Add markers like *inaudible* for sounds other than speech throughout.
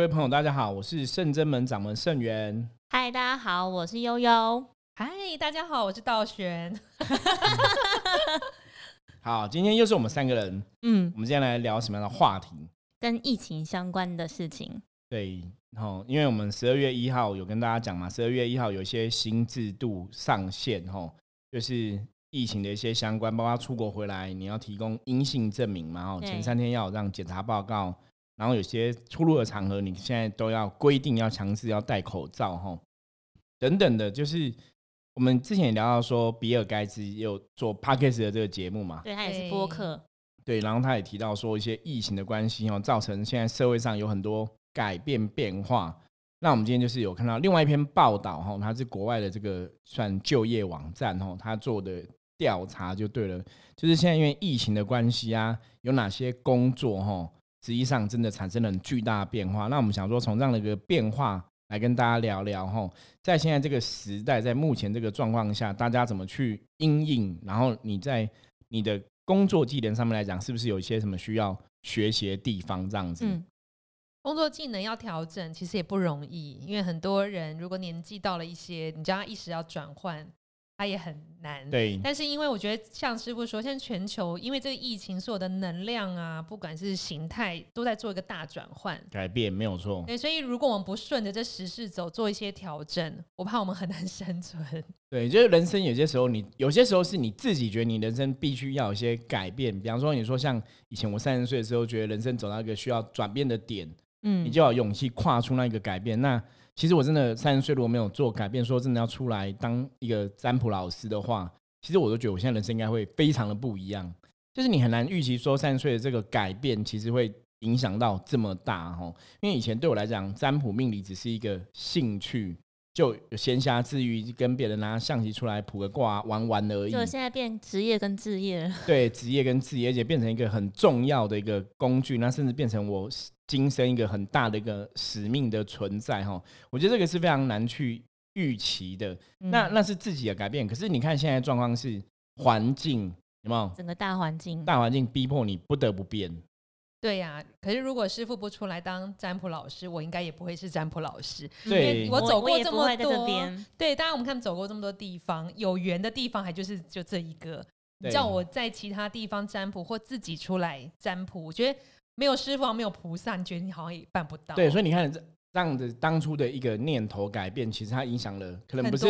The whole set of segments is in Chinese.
各位朋友，大家好，我是圣真门掌门圣元。嗨，大家好，我是悠悠。嗨，大家好，我是道玄。*laughs* 好，今天又是我们三个人。嗯，我们今天来聊什么样的话题？跟疫情相关的事情。对，然后因为我们十二月一号有跟大家讲嘛，十二月一号有一些新制度上线，吼，就是疫情的一些相关，包括出国回来你要提供阴性证明嘛，哦，前三天要有让检查报告，然后有些出入的场合你现在都要规定要强制要戴口罩，吼，等等的，就是。我们之前也聊到说，比尔盖茨有做 Parkes 的这个节目嘛？对他也是播客。对，然后他也提到说，一些疫情的关系哦，造成现在社会上有很多改变变化。那我们今天就是有看到另外一篇报道哈，它是国外的这个算就业网站哈，他做的调查就对了，就是现在因为疫情的关系啊，有哪些工作哈，实际上真的产生了很巨大的变化。那我们想说，从这样的一个变化。来跟大家聊聊哈，在现在这个时代，在目前这个状况下，大家怎么去应应？然后你在你的工作技能上面来讲，是不是有一些什么需要学习的地方？这样子，工作技能要调整，其实也不容易，因为很多人如果年纪到了一些，你叫他一时要转换。它也很难，对。但是因为我觉得，像师傅说，现在全球因为这个疫情，所有的能量啊，不管是形态，都在做一个大转换、改变，没有错。对，所以如果我们不顺着这时势走，做一些调整，我怕我们很难 *laughs* 生存。对，就是人生有些时候，你有些时候是你自己觉得你人生必须要有些改变。比方说，你说像以前我三十岁的时候，觉得人生走到一个需要转变的点，嗯，你就要勇气跨出那一个改变。那其实我真的三十岁如果没有做改变，说真的要出来当一个占卜老师的话，其实我都觉得我现在人生应该会非常的不一样。就是你很难预期说三十岁的这个改变，其实会影响到这么大哈。因为以前对我来讲，占卜命理只是一个兴趣，就闲暇之余跟别人拿象棋出来卜个卦玩玩而已。就现在变职业跟置业，对，职业跟置业，而且变成一个很重要的一个工具，那甚至变成我。今生一个很大的一个使命的存在哈，我觉得这个是非常难去预期的。那那是自己的改变，可是你看现在状况是环境有没有？整个大环境，大环境逼迫你不得不变。对呀，可是如果师傅不出来当占卜老师，我应该也不会是占卜老师。对，我走过这么多，对，当然我们看走过这么多地方，有缘的地方还就是就这一个。叫我在其他地方占卜或自己出来占卜，我觉得。没有师傅，没有菩萨，你觉得你好像也办不到。对，所以你看这这样子，当初的一个念头改变，其实它影响了，可能不是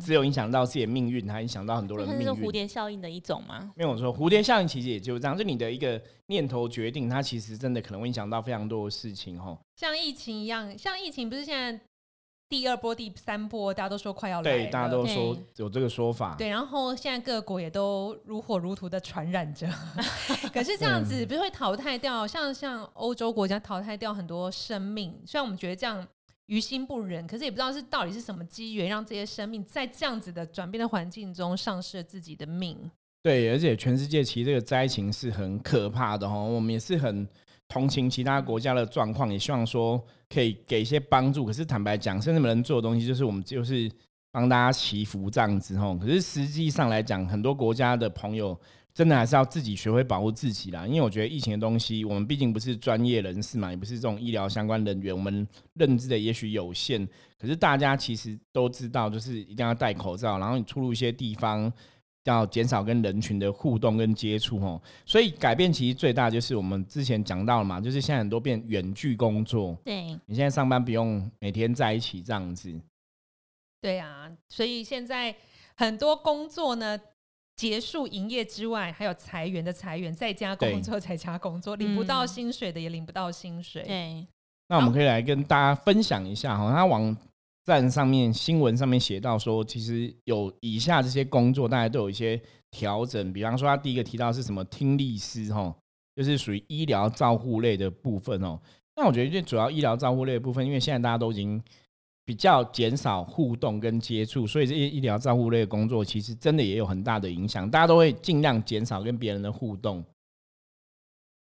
只有影响到自己的命运，它影响到很多人命运。是蝴蝶效应的一种吗？没有说蝴蝶效应其实也就是这样，就你的一个念头决定，它其实真的可能会影响到非常多的事情哦。像疫情一样，像疫情不是现在。第二波、第三波，大家都说快要来，对，大家都说有这个说法。对，然后现在各国也都如火如荼的传染着。*laughs* 可是这样子不是会淘汰掉，像像欧洲国家淘汰掉很多生命。虽然我们觉得这样于心不忍，可是也不知道是到底是什么机缘，让这些生命在这样子的转变的环境中丧失了自己的命。对，而且全世界其实这个灾情是很可怕的哈，我们也是很。同情其他国家的状况，也希望说可以给一些帮助。可是坦白讲，甚至能做的东西，就是我们就是帮大家祈福这样子吼。可是实际上来讲，很多国家的朋友真的还是要自己学会保护自己啦。因为我觉得疫情的东西，我们毕竟不是专业人士嘛，也不是这种医疗相关人员，我们认知的也许有限。可是大家其实都知道，就是一定要戴口罩，然后你出入一些地方。要减少跟人群的互动跟接触哦，所以改变其实最大就是我们之前讲到了嘛，就是现在很多变远距工作。对，你现在上班不用每天在一起这样子。对啊，所以现在很多工作呢，结束营业之外，还有裁员的裁员，在家工作在家工作，*laughs* 领不到薪水的也领不到薪水。对，那我们可以来跟大家分享一下哈，他往。站上面新闻上面写到说，其实有以下这些工作，大家都有一些调整。比方说，他第一个提到是什么听力师，哈，就是属于医疗照护类的部分哦。那我觉得最主要医疗照护类的部分，因为现在大家都已经比较减少互动跟接触，所以这些医疗照护类的工作，其实真的也有很大的影响。大家都会尽量减少跟别人的互动。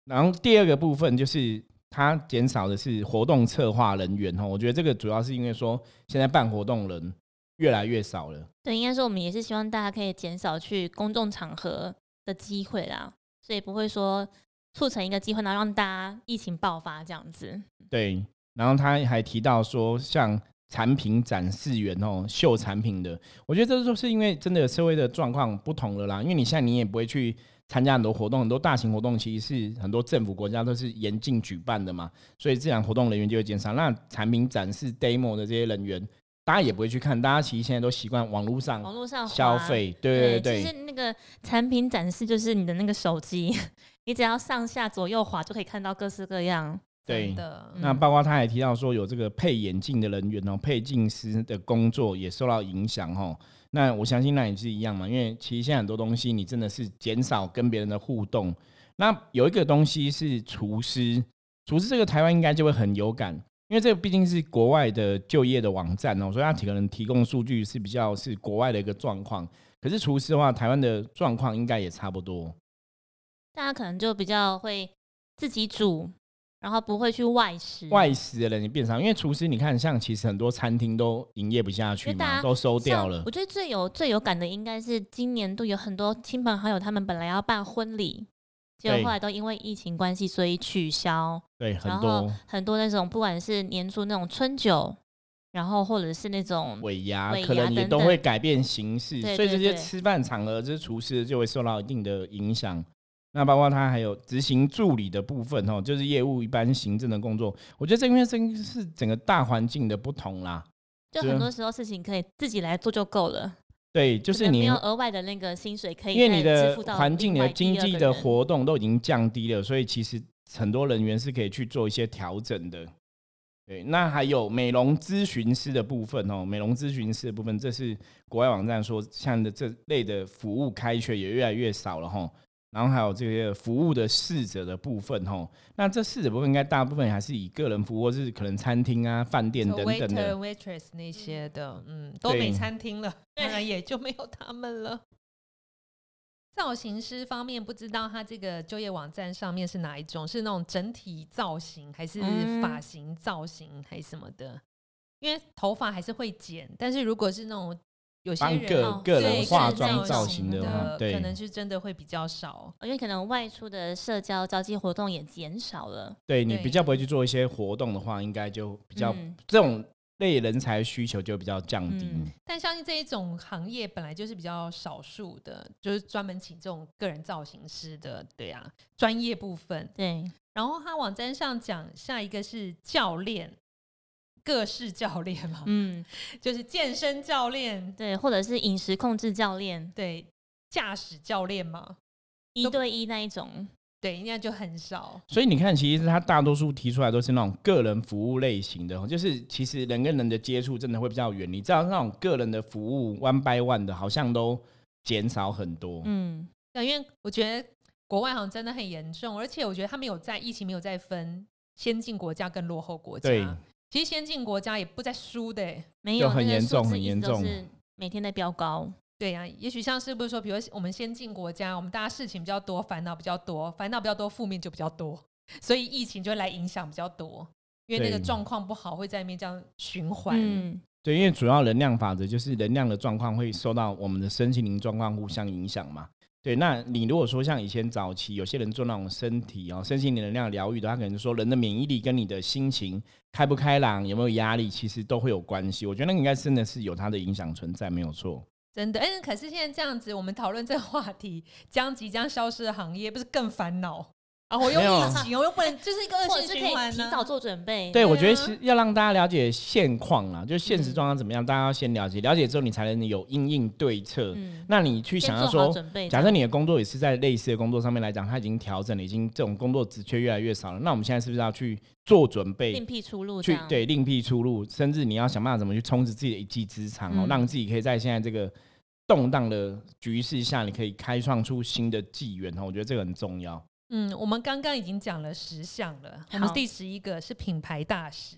然后第二个部分就是。它减少的是活动策划人员哈，我觉得这个主要是因为说现在办活动人越来越少了。对，应该说我们也是希望大家可以减少去公众场合的机会啦，所以不会说促成一个机会，然后让大家疫情爆发这样子。对，然后他还提到说，像产品展示员哦，秀产品的，我觉得这就是因为真的社会的状况不同了啦。因为你现在你也不会去参加很多活动，很多大型活动其实是很多政府国家都是严禁举办的嘛，所以自然活动人员就会减少。那产品展示 demo 的这些人员，大家也不会去看，大家其实现在都习惯网络上网络上。消费，对对对其实那个产品展示就是你的那个手机，你只要上下左右滑就可以看到各式各样。对真的，嗯那包括他还提到说，有这个配眼镜的人员哦，配镜师的工作也受到影响哦。那我相信那也是一样嘛，因为其实现在很多东西你真的是减少跟别人的互动。那有一个东西是厨师，厨师这个台湾应该就会很有感，因为这个毕竟是国外的就业的网站哦，所以它可能提供数据是比较是国外的一个状况。可是厨师的话，台湾的状况应该也差不多。大家可能就比较会自己煮，然后不会去外食。外食的人也变少，因为厨师你看，像其实很多餐厅都营业不下去嘛，都收掉了我。觉得最有最有感的应该是今年度有很多亲朋好友，他们本来要办婚礼，结果对后来都因为疫情关系，所以取消。对，很多很多那种不管是年初那种春酒，然后或者是那种尾牙尾可能也都会改变形式，对所以这些吃饭场合，这厨师就会受到一定的影响。那包括他还有执行助理的部分哦，就是业务一般行政的工作。我觉得这因为这是整个大环境的不同啦。就很多时候事情可以自己来做就够了，对，就是你没有额外的那个薪水可以因为你的环境、你的经济的活动都已经降低了，所以其实很多人员是可以去做一些调整的。对，那还有美容咨询师的部分哦，美容咨询师的部分，这是国外网站说，像的这类的服务开缺也越来越少了哈。然后还有这些服务的侍者的部分吼，那这侍者部分应该大部分还是以个人服务，或是可能餐厅啊、饭店就等等 waiter 的。waitress 那些的，嗯，都对没餐厅了，对当然也就没有他们了。造型师方面，不知道他这个就业网站上面是哪一种，是那种整体造型，还是嗯发型造型，还是什么的？因为头发还是会剪，但是如果是那种有些个个人对化妆造型型的话，对，可能是真的会比较少。因为可能外出的社交交际活动也减少了。对对你比较不会去做一些活动的话，应该就比较、嗯这种类人才需求就比较降低。嗯但相信这一种行业本来就是比较少数的，就是专门请这种个人造型师的，对啊，专业部分。对，然后他网站上讲，下一个是教练，各式教练嘛，嗯，就是健身教练，对，或者是饮食控制教练，对，驾驶教练嘛，一对一那一种。对，应该就很少。所以你看，其实他大多数提出来都是那种个人服务类型的，就是其实人跟人的接触真的会比较远。你知道那种个人的服务 one by one 的，好像都减少很多。嗯，对，因为我觉得国外好像真的很严重，而且我觉得他们有在疫情没有在分先进国家跟落后国家。对，其实先进国家也不在输的欸。没有那个很严重很严重都是每天在飙高。对呀、也许像是不是说，比如我们先进国家，我们大家事情比较多，烦恼比较多，烦恼比较多，负面就比较多，所以疫情就会来影响比较多，因为那个对状况不好，会在那边这样循环。嗯，对，因为主要能量法则就是能量的状况会受到我们的身心灵状况互相影响嘛。对，那你如果说像以前早期有些人做那种身体哦、身心灵能量疗愈的，他可能说人的免疫力跟你的心情开不开朗、有没有压力，其实都会有关系。我觉得那个应该真的是有它的影响存在，没有错。真的，哎，可是现在这样子，我们讨论这个话题，将即将消失的行业，不是更烦恼？啊，我又疫情，我又不能，就是一个恶是可以循环、提早做准备。对，我觉得啊是要让大家了解现况啦，就是现实嗯状况怎么样，大家要先了解，了解之后你才能有应应对策。嗯，那你去想要说，假设你的工作也是在类似的工作上面来讲，它已经调整了，已经这种工作职缺越来越少了。那我们现在是不是要去做准备另，辟出路，去对另辟出路，甚至你要想办法怎么去充实自己的一技之长哦，嗯让自己可以在现在这个动荡的局势下，你可以开创出新的纪元哦。我觉得这个很重要。嗯，我们刚刚已经讲了十项了，我们好第十一个是品牌大使。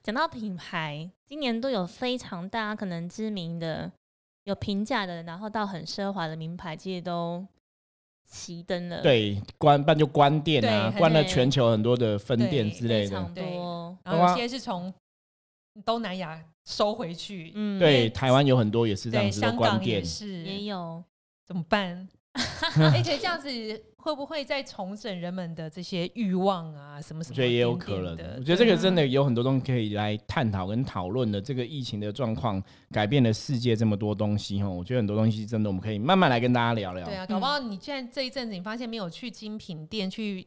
讲到品牌，今年都有非常大家可能知名的、有评价的，然后到很奢华的名牌，其实都熄灯了。，对，关办就关店啊，对关了全球很多的分店之类的非常。对多。然后有些是从东南亚收回去，嗯，对，台湾有很多也是这样，子的关店。是，也有。怎么办？*laughs* 而且这样子会不会再重整人们的这些欲望啊？什么什么？我觉得也有可能。我觉得这个真的有很多东西可以来探讨跟讨论的。这个疫情的状况改变了世界这么多东西哈，我觉得很多东西真的我们可以慢慢来跟大家聊聊。对啊，搞不好你现在这一阵子你发现没有去精品店去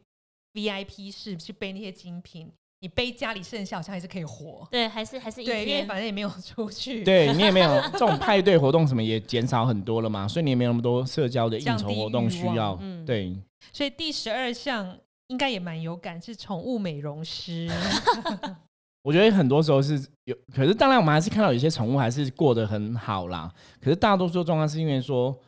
VIP 室去背那些精品。你背家里剩下好像还是可以活，对，还是还是一天，因为反正也没有出去，对你也没有 *laughs* 这种派对活动什么也减少很多了嘛，所以你也没有那么多社交的应酬活动需要，对。所以第十二项应该也蛮有感，是宠物美容师。*laughs* 我觉得很多时候是有，可是当然我们还是看到有些宠物还是过得很好啦。可是大多数状况是因为说。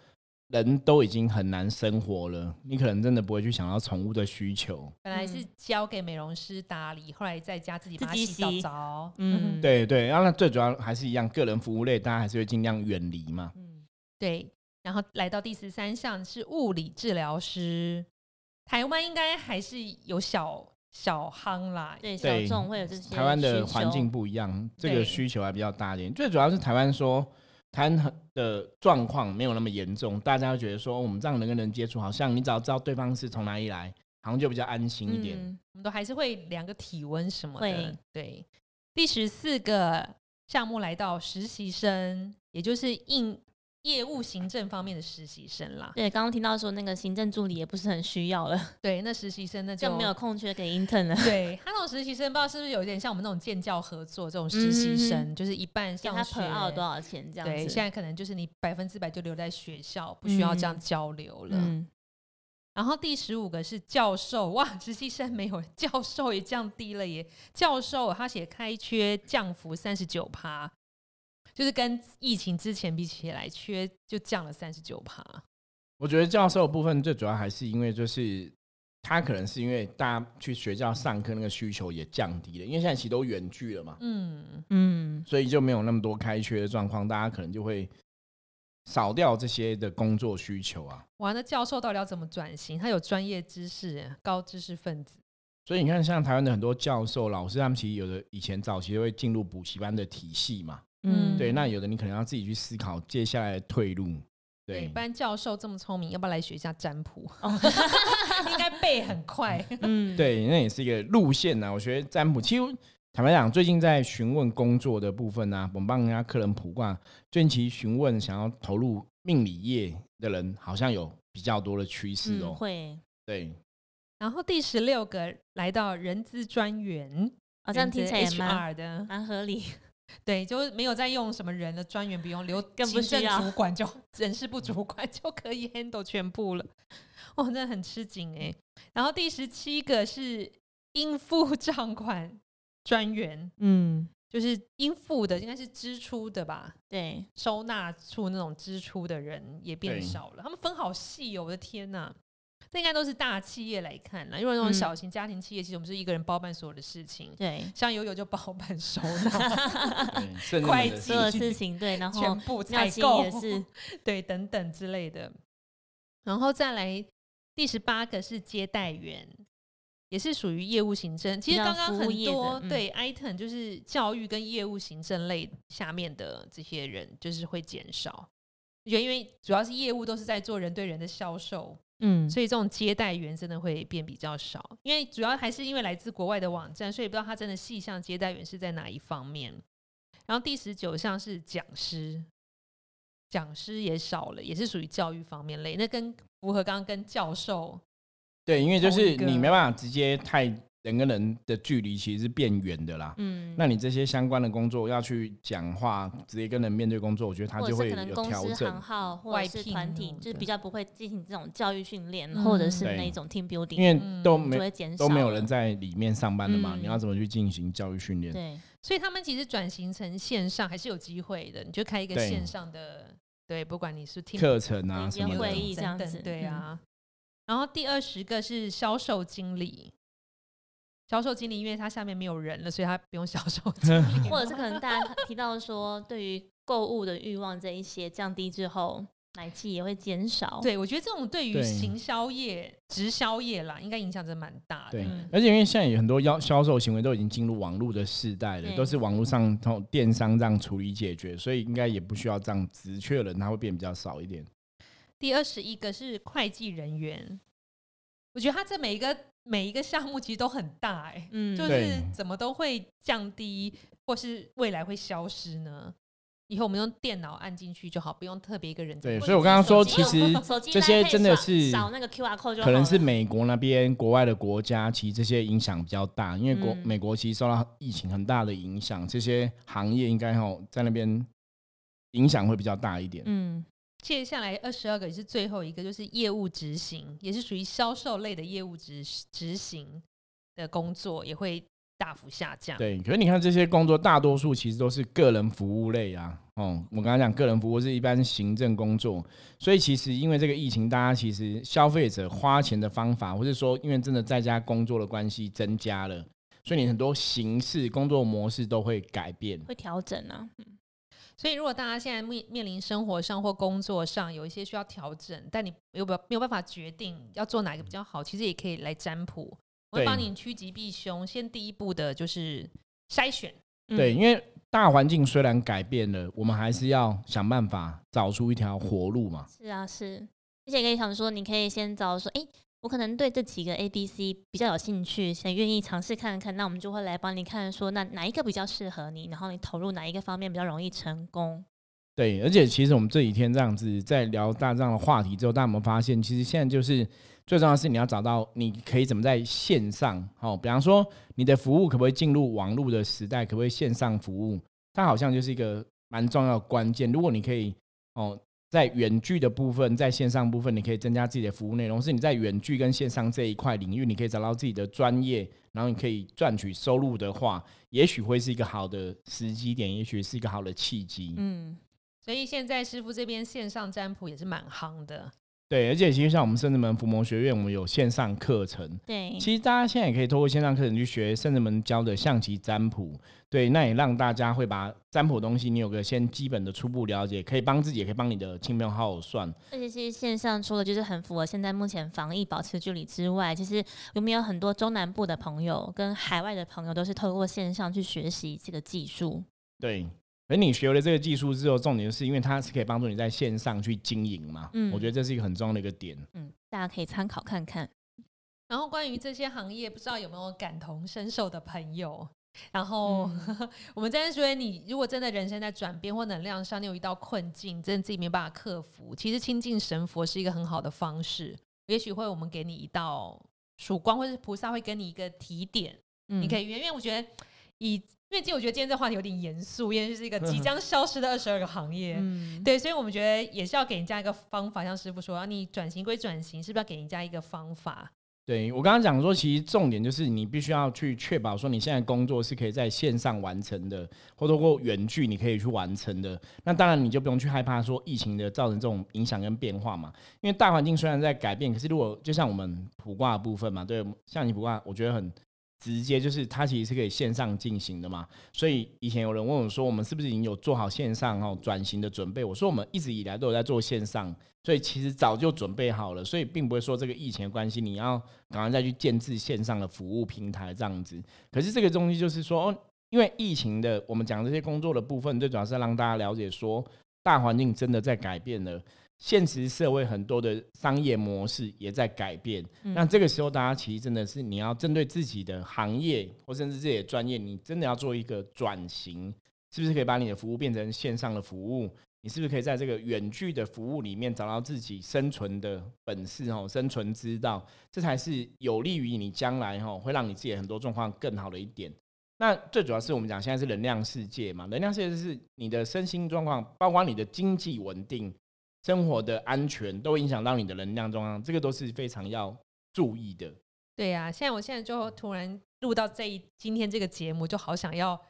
人都已经很难生活了，你可能真的不会去想到宠物的需求。本来是交给美容师打理，后来在家自己把它洗澡。嗯，对对，然后那最主要还是一样，个人服务类大家还是会尽量远离嘛。嗯，对。然后来到第十三项是物理治疗师，台湾应该还是有小小夯啦，对小众会有这些。台湾的环境不一样，这个需求还比较大一点。最主要是台湾说。谈的状况没有那么严重，大家会觉得说我们这样人跟人接触，好像你只要知道对方是从哪里来，好像就比较安心一点。我们都还是会量个体温什么的。对，第十四个项目来到实习生，也就是应。业务行政方面的实习生啦，对，刚刚听到说那个行政助理也不是很需要了，*laughs* 对，那实习生那就没有空缺给 intern 了。*laughs* 对他那种实习生，不知道是不是有点像我们那种建教合作这种实习生，就是一半上学，他多少钱这样子？对，现在可能就是你百分之百就留在学校，不需要这样交流了。然后第十五个是教授，哇，实习生没有，教授也降低了耶。教授他写开缺降幅三十九趴。就是跟疫情之前比起来，缺就降了三十九趴。我觉得教授部分最主要还是因为，就是他可能是因为大家去学校上课那个需求也降低了，因为现在其实都远距了嘛。嗯嗯，所以就没有那么多开缺的状况，大家可能就会少掉这些的工作需求啊。哇，那教授到底要怎么转型？他有专业知识，高知识分子。所以你看，像台湾的很多教授、老师，他们其实有的以前早期会进入补习班的体系嘛。嗯，对，那有的你可能要自己去思考接下来的退路。对，班教授这么聪明，要不要来学一下占卜？*laughs* 应该背很快。*laughs* 嗯，对，那也是一个路线呐。我觉得占卜，其实坦白讲，最近在询问工作的部分呢，我们帮人家客人卜卦，最近其实询问想要投入命理业的人，好像有比较多的趋势哦。会，对。然后第十六个来到人资专员，好像听起来蛮的，蛮合理。对，就是没有再用什么人的专员，不用留行政主管，就 *laughs* 人事部主管就可以 handle 全部了。哇，真的很吃紧哎。然后第十七个是应付账款专员，嗯，就是应付的应该是支出的吧？对，收纳处那种支出的人也变少了，他们分好细哦，我的天哪！这应该都是大企业来看啦，因为那种小型家庭企业，其实我们是一个人包办所有的事情。对，*laughs* 像悠悠就包办收纳、*laughs* 会计所有事情，对，然后全部采购也是，*laughs* 对，等等之类的。然后再来第十八个是接待员，也是属于业务行政。其实刚刚很多对 item 就是教育跟业务行政类下面的这些人，就是会减少，因为主要是业务都是在做人对人的销售。嗯，所以这种接待员真的会变比较少，因为主要还是因为来自国外的网站，所以不知道他真的细项接待员是在哪一方面。然后第十九项是讲师，讲师也少了，也是属于教育方面类，那跟符合刚刚跟教授。对，因为就是你没办法直接太。人跟人的距离其实是变远的啦。嗯，那你这些相关的工作要去讲话，直接跟人面对工作，我觉得他就会有调整。号或者是团体，就是比较不会进行这种教育训练，或者是那种 team building，因为都没都没有人在里面上班的嘛，你要怎么去进行教育训练？对，所以他们其实转型成线上还是有机会的。你就开一个线上的，对，不管你是听课程啊什么会议这样子，对啊。然后第二十个是销售经理。销售经理，因为他下面没有人了，所以他不用销售经理。*laughs* 或者是可能大家提到说，对于购物的欲望这一些降低之后，买气也会减少。对，我觉得这种对于行销业、直销业啦，应该影响真蛮大的。对，而且因为现在有很多销销售行为都已经进入网络的时代了，都是网络上通电商这样处理解决，所以应该也不需要这样直确人，他会变比较少一点。第二十一个是会计人员。我觉得他这每一个每一个项目其实都很大哎、嗯，就是怎么都会降低，或是未来会消失呢？以后我们用电脑按进去就好，不用特别一个人在对，所以我刚刚说，其实这些真的是扫那个 QR code 就好可能是美国那边国外的国家，其实这些影响比较大，因为国、嗯美国其实受到疫情很大的影响，这些行业应该哈在那边影响会比较大一点。嗯接下来二十二个也是最后一个，就是业务执行，也是属于销售类的业务执执行的工作，也会大幅下降。对，可是你看这些工作，大多数其实都是个人服务类啊。哦，我刚刚讲个人服务是一般行政工作，所以其实因为这个疫情，大家其实消费者花钱的方法，或是说因为真的在家工作的关系增加了，所以你很多形式、工作模式都会改变。会调整啊，所以，如果大家现在面面临生活上或工作上有一些需要调整，但你没有办没有办法决定要做哪个比较好，其实也可以来占卜，我会帮你趋吉避凶。先第一步的就是筛选，嗯对，因为大环境虽然改变了，我们还是要想办法找出一条活路嘛。是啊是，而且可以想说，你可以先找说，哎、我可能对这几个 A、B、C 比较有兴趣，想愿意尝试看看，那我们就会来帮你看说，那哪一个比较适合你，然后你投入哪一个方面比较容易成功。对，而且其实我们这几天这样子在聊大这样的话题之后，大家有没有发现，其实现在就是最重要的是你要找到你可以怎么在线上，哦，比方说你的服务可不可以进入网络的时代，可不可以线上服务，它好像就是一个蛮重要的关键。如果你可以哦，在远距的部分，在线上部分，你可以增加自己的服务内容，是你在远距跟线上这一块领域，你可以找到自己的专业，然后你可以赚取收入的话，也许会是一个好的时机点，也许是一个好的契机。嗯，所以现在师傅这边线上占卜也是蛮夯的。对，而且其实像我们圣子门伏魔学院，我们有线上课程。对，其实大家现在也可以透过线上课程去学圣子门教的象棋占卜。对，那也让大家会把占卜的东西，你有个先基本的初步了解，可以帮自己，也可以帮你的亲朋好友算。而且其实线上除了就是很符合现在目前防疫保持距离之外，其实我们有很多中南部的朋友跟海外的朋友都是透过线上去学习这个技术。对，而你学了这个技术之后，重点是因为它是可以帮助你在线上去经营嘛。嗯我觉得这是一个很重要的一个点。嗯，大家可以参考看看。然后关于这些行业，不知道有没有感同身受的朋友？然后、*laughs* 我们真的觉得，你如果真的人生在转变或能量上，你有遇到困境，真的自己没办法克服，其实亲近神佛是一个很好的方式。也许会我们给你一道曙光，或是菩萨会给你一个提点，嗯，你可以约。因为我觉得以，因为其实我觉得今天这话题有点严肃，因为这是一个即 *laughs* 将消失的二十二个行业。嗯，对，所以我们觉得也是要给人家一个方法，像师傅说，啊你转型归转型，是不是要给人家一个方法？对我刚刚讲说，其实重点就是你必须要去确保说你现在工作是可以在线上完成的，或透过远距你可以去完成的。那当然你就不用去害怕说疫情的造成这种影响跟变化嘛，因为大环境虽然在改变，可是如果就像我们普卦的部分嘛，对，像你普卦，我觉得很直接，就是它其实是可以线上进行的嘛。所以以前有人问我说，我们是不是已经有做好线上哦转型的准备？我说我们一直以来都有在做线上。所以其实早就准备好了，所以并不会说这个疫情的关系，你要赶快再去建制线上的服务平台这样子。可是这个东西就是说，哦，因为疫情的，我们讲这些工作的部分，最主要是让大家了解说，大环境真的在改变了，现实社会很多的商业模式也在改变。嗯那这个时候，大家其实真的是你要针对自己的行业或甚至自己的专业，你真的要做一个转型，是不是可以把你的服务变成线上的服务？你是不是可以在这个远距的服务里面找到自己生存的本事哦，生存之道，这才是有利于你将来哦，会让你自己很多状况更好的一点。那最主要是我们讲现在是能量世界嘛，能量世界就是你的身心状况，包括你的经济稳定、生活的安全，都影响到你的能量状况，这个都是非常要注意的。对呀、现在我现在就突然录到这一今天这个节目，就好想要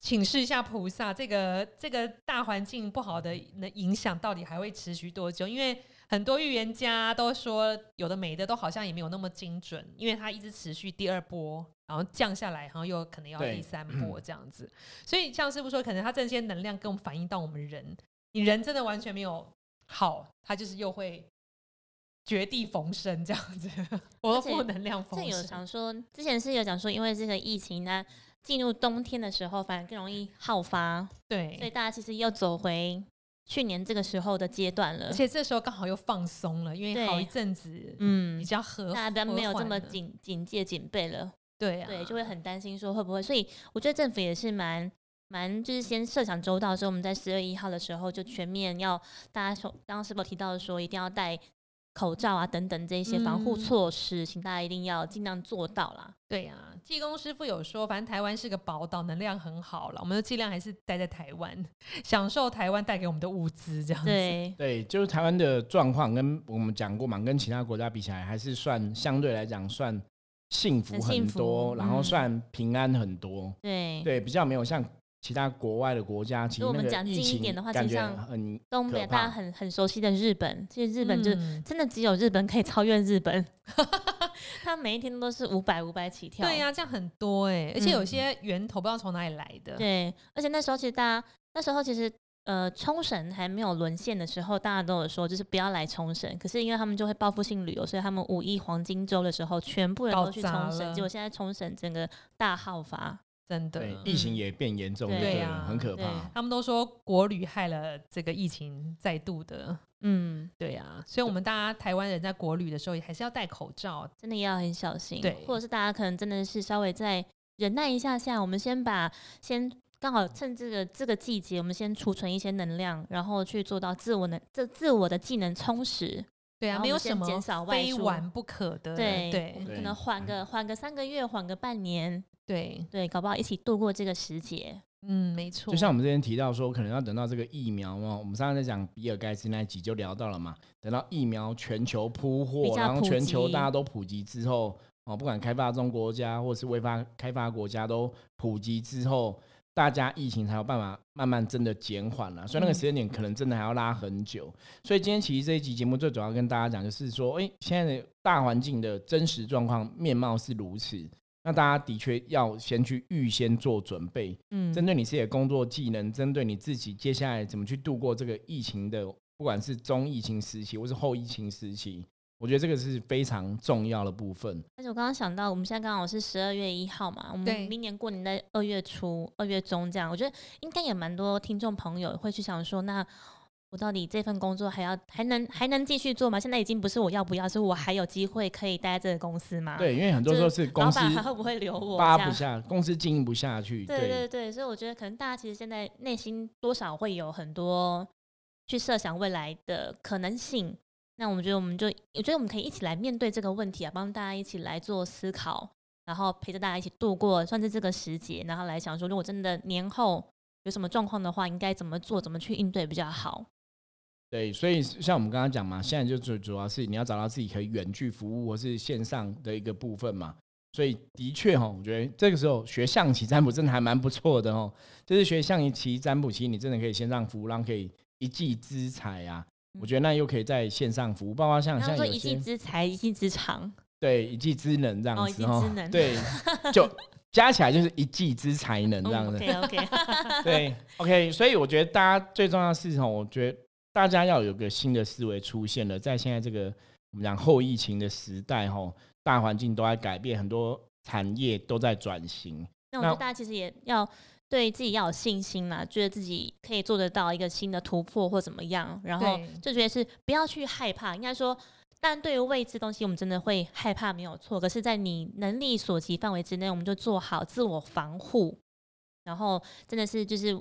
请示一下菩萨，这个这个大环境不好的那影响到底还会持续多久？因为很多预言家都说，有的没的都好像也没有那么精准，因为它一直持续第二波，然后降下来，然后又可能要第三波这样子。所以像师傅说，可能他这些能量跟我们反映到我们人，你人真的完全没有好，他就是又会。绝地逢生这样子，*laughs* 我负能量逢这有生。讲说，之前是有讲说，因为这个疫情呢，进入冬天的时候，反而更容易好发，对所以，大家其实又走回去年这个时候的阶段了而，且这时候刚好又放松了，因为好一阵子嗯比，较和大家没有这么警警戒警备了，对啊，对，就会很担心说会不会，所以我觉得政府也是蛮。蛮就是先设想周到，所以我们在十月一号的时候就全面要大家说，刚刚是否提到说一定要戴口罩啊等等这一些防护嗯措施，请大家一定要尽量做到啦。对呀、技工师傅有说，反正台湾是个宝岛，能量很好了，我们就尽量还是待在台湾，*laughs* 享受台湾带给我们的物资，这样子。对，对，就是台湾的状况跟我们讲过嘛，跟其他国家比起来，还是算相对来讲算幸福很多，然后嗯算平安很多。对，对，比较没有像其他国外的国家，其实如果我那个们讲近一点的话其实像很东北大家很很熟悉的日本，其实日本就嗯真的只有日本可以超越日本，*laughs* 他每一天都是五百五百起跳。对呀、这样很多哎、而且有嗯些源头不知道从哪里来的。对，而且那时候其实大家那时候其实呃冲绳还没有沦陷的时候，大家都有说就是不要来冲绳。可是因为他们就会报复性旅游，所以他们五一黄金周的时候，全部人都去冲绳。结果现在冲绳整个大好发。真的对，疫情嗯也变严重，对对对啊很可怕。他们都说国旅害了这个疫情再度的。嗯，对呀、所以我们大家台湾人在国旅的时候也还是要戴口罩。真的要很小心。对或者是大家可能真的是稍微再忍耐一下下，我们先把先。刚好趁这个这个季节，我们先储存一些能量，然后去做到自我能这自我的技能充实。对啊，没有什么非玩不可的。对，对可能缓个缓个三个月，缓个半年，对，对，搞不好一起度过这个时节。嗯，没错。就像我们之前提到说，可能要等到这个疫苗嘛，我们上次在讲比尔盖茨那一集就聊到了嘛，等到疫苗全球铺货，然后全球大家都普及之后，哦，不管开发中国家或是未发开发国家都普及之后，大家疫情才有办法慢慢真的减缓了。所以那个嗯时间点可能真的还要拉很久。所以今天其实这一集节目最主要跟大家讲，就是说，哎、现在的大环境的真实状况面貌是如此。那大家的确要先去预先做准备，嗯，针对你自己的工作技能，针对你自己接下来怎么去度过这个疫情的，不管是中疫情时期或是后疫情时期，我觉得这个是非常重要的部分。而且我刚刚想到，我们现在刚好是十二月一号嘛，我们明年过年在二月初、二月中这样，我觉得应该也蛮多听众朋友会去想说，那我到底这份工作还要还能还能继续做吗？现在已经不是我要不要，是我还有机会可以待在这个公司吗？，对，因为很多时候是公司还会不会留我？扒不下，公司经营不下去。对对对，所以我觉得可能大家其实现在内心多少会有很多去设想未来的可能性。那我们觉得，我们就我觉得我们可以一起来面对这个问题啊，帮大家一起来做思考，然后陪着大家一起度过算是这个时节，然后来想说，如果真的年后有什么状况的话，应该怎么做，怎么去应对比较好。对，所以像我们刚刚讲嘛，现在就主主要是你要找到自己可以远距服务或是线上的一个部分嘛。所以的确哈，我觉得这个时候学象棋占卜真的还蛮不错的哦。就是学象棋占卜，其实你真的可以线上服务，然后可以一技之才啊。我觉得那又可以在线上服务，包括像然后说一技之才，一技之长，对一技之能这样哦一子哦技之能对，*laughs* 就加起来就是一技之才能这样子。OK *laughs* OK，对，OK，所以我觉得大家最重要的事情，我觉得大家要有个新的思维出现了，在现在这个我们讲后疫情的时代哈，大环境都在改变，很多产业都在转型。那那我觉得大家其实也要对自己要有信心啦，觉得自己可以做得到一个新的突破或怎么样，然后对就觉得是不要去害怕，应该说。但对于未知东西，我们真的会害怕，没有错。可是，在你能力所及范围之内，我们就做好自我防护，然后真的是就是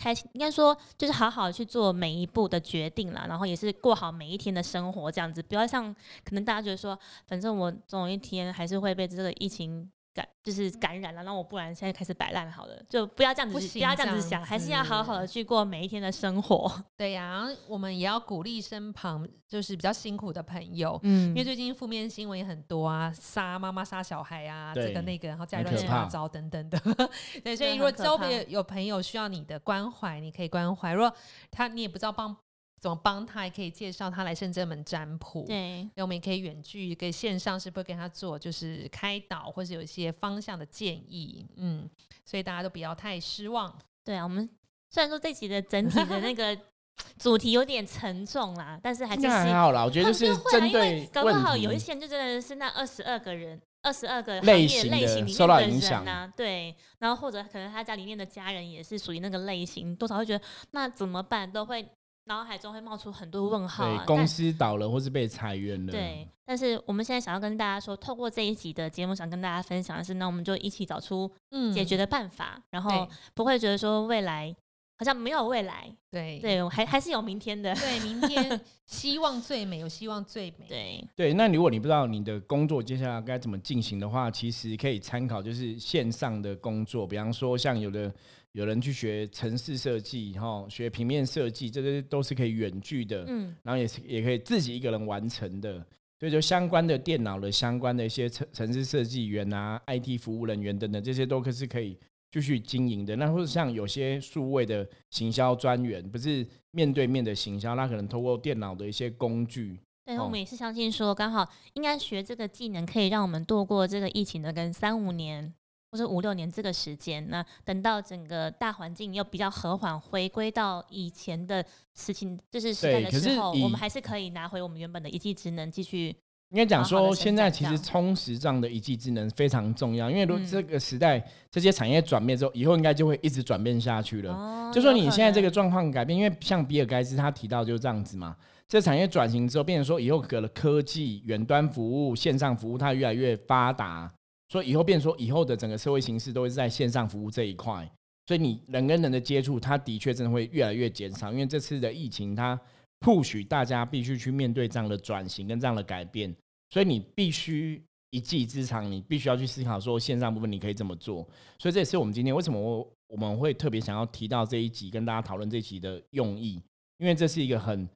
开心，应该说就是好好去做每一步的决定了，然后也是过好每一天的生活，这样子，不要像可能大家觉得说，反正我总有一天还是会被这个疫情感，就是感染了，那我不然现在开始摆烂好了，就不要这样子，不要这样子想，还是要好好的去过每一天的生活。*laughs* 对呀、然后我们也要鼓励身旁就是比较辛苦的朋友，嗯因为最近负面新闻也很多啊，杀妈妈、杀小孩啊，这个那个，然后家乱七八糟等等的。*laughs* 对，所以如果周边有朋友需要你的关怀，你可以关怀；如果他你也不知道帮怎么帮他，也可以介绍他来圣真门占卜。对，那我们也可以远距给线上，是不是跟他做就是开导，或是有一些方向的建议？嗯，所以大家都不要太失望。对啊，我们虽然说这集的整体的那个 *laughs* 主题有点沉重啦，但是还是应该希还好啦，我觉得就是针对搞不好有一些人就真的是那二十二个人。二十二个行业类型的类型里受面的人到影响呐、对，然后或者可能他家里面的家人也是属于那个类型，多少会觉得那怎么办？都会脑海中会冒出很多问号、啊对，。公司倒了或是被裁员了，对，但是我们现在想要跟大家说，透过这一集的节目，想跟大家分享的是，那我们就一起找出嗯解决的办法，然后不会觉得说未来好像没有未来，对对，还还是有明天的。对，明天 *laughs* 希望最美，有希望最美。对，对，那如果你不知道你的工作接下来该怎么进行的话，其实可以参考就是线上的工作，比方说像有的有人去学城市设计，哈，学平面设计，这些都是可以远距的，嗯，然后也是也可以自己一个人完成的。所以就相关的电脑的相关的一些城城市设计员啊、IT 服务人员等等，这些都可是可以继续经营的。那或者像有些数位的行销专员，不是面对面的行销，那可能透过电脑的一些工具，对，哦我们也是相信说，刚好应该学这个技能，可以让我们度过这个疫情的跟三五年或者五六年这个时间。那等到整个大环境又比较和缓，回归到以前的事情，就是时代的时候，我们还是可以拿回我们原本的一技之能，继续应该讲说，现在其实充实这样的一技之能非常重要，因为如这个时代这些产业转变之后，以后应该就会一直转变下去了。哦就说你现在这个状况改变，因为像比尔盖茨他提到就是这样子嘛，这产业转型之后，变成说以后可了科技、远端服务、线上服务它越来越发达，所以以后变说以后的整个社会形式都是在线上服务这一块，所以你人跟人的接触，它的确真的会越来越减少，因为这次的疫情它 push 大家必须去面对这样的转型跟这样的改变，所以你必须。一技之长，你必须要去思考说线上部分你可以怎么做，所以这也是我们今天为什么我我们会特别想要提到这一集，跟大家讨论这一集的用意，因为这是一个很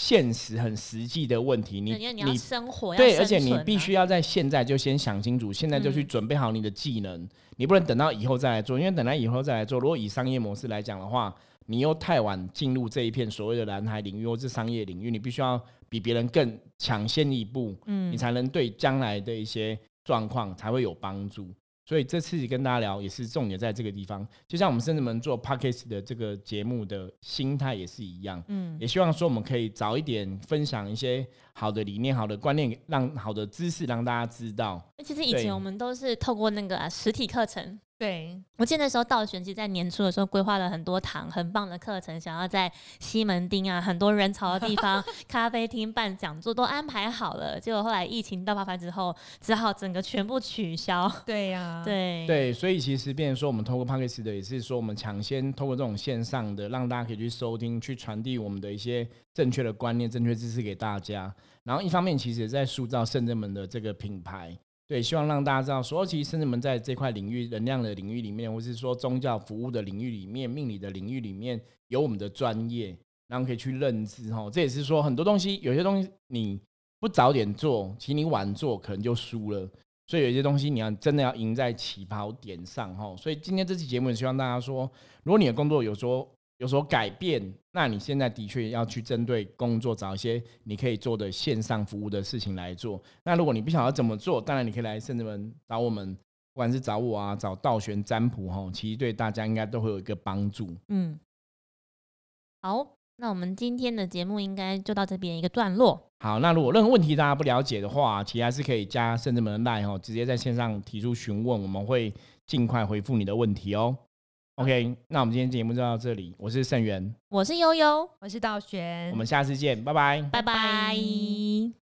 现实、很实际的问题。你你要生活，要对，而且你必须要在现在就先想清楚，现在就去嗯准备好你的技能，你不能等到以后再来做，因为等到以后再来做，如果以商业模式来讲的话，你又太晚进入这一片所谓的蓝海领域或是商业领域，你必须要比别人更抢先一步，嗯你才能对将来的一些状况才会有帮助。所以这次跟大家聊也是重点在这个地方，就像我们甚至们做 podcast 的这个节目的心态也是一样，嗯也希望说我们可以早一点分享一些好的理念、好的观念，让好的知识让大家知道。其实以前我们都是透过那个、啊、实体课程。对，我记得那时候道玄其实在年初的时候规划了很多堂很棒的课程，想要在西门町啊很多人潮的地方 *laughs* 咖啡厅办讲座都安排好了，结果后来疫情大爆发之后，只好整个全部取消。对呀，*laughs* 对对，所以其实变成说，我们透过 podcast 的也是说，我们抢先透过这种线上的，让大家可以去收听，去传递我们的一些正确的观念、正确知识给大家。然后一方面，其实也在塑造圣正门的这个品牌。对，希望让大家知道说，其实甚至们在这块领域、能量的领域里面，或是说宗教服务的领域里面、命理的领域里面，有我们的专业，然后可以去认知哈。这也是说，很多东西，有些东西你不早点做，其实你晚做可能就输了。所以有些东西你要真的要赢在起跑点上哈。所以今天这期节目希望大家说，如果你的工作有所有所改变，那你现在的确要去针对工作找一些你可以做的线上服务的事情来做。那如果你不晓得怎么做，当然你可以来甚至们找我们，不管是找我啊，找道玄占卜哈，其实对大家应该都会有一个帮助。嗯，好，那我们今天的节目应该就到这边一个段落。好，那如果任何问题大家不了解的话，其实还是可以加甚至们的 line 哦，直接在线上提出询问，我们会尽快回复你的问题哦。OK，那我们今天节目就到这里，我是盛源，我是悠悠，我是道玄，我们下次见，拜拜。拜拜。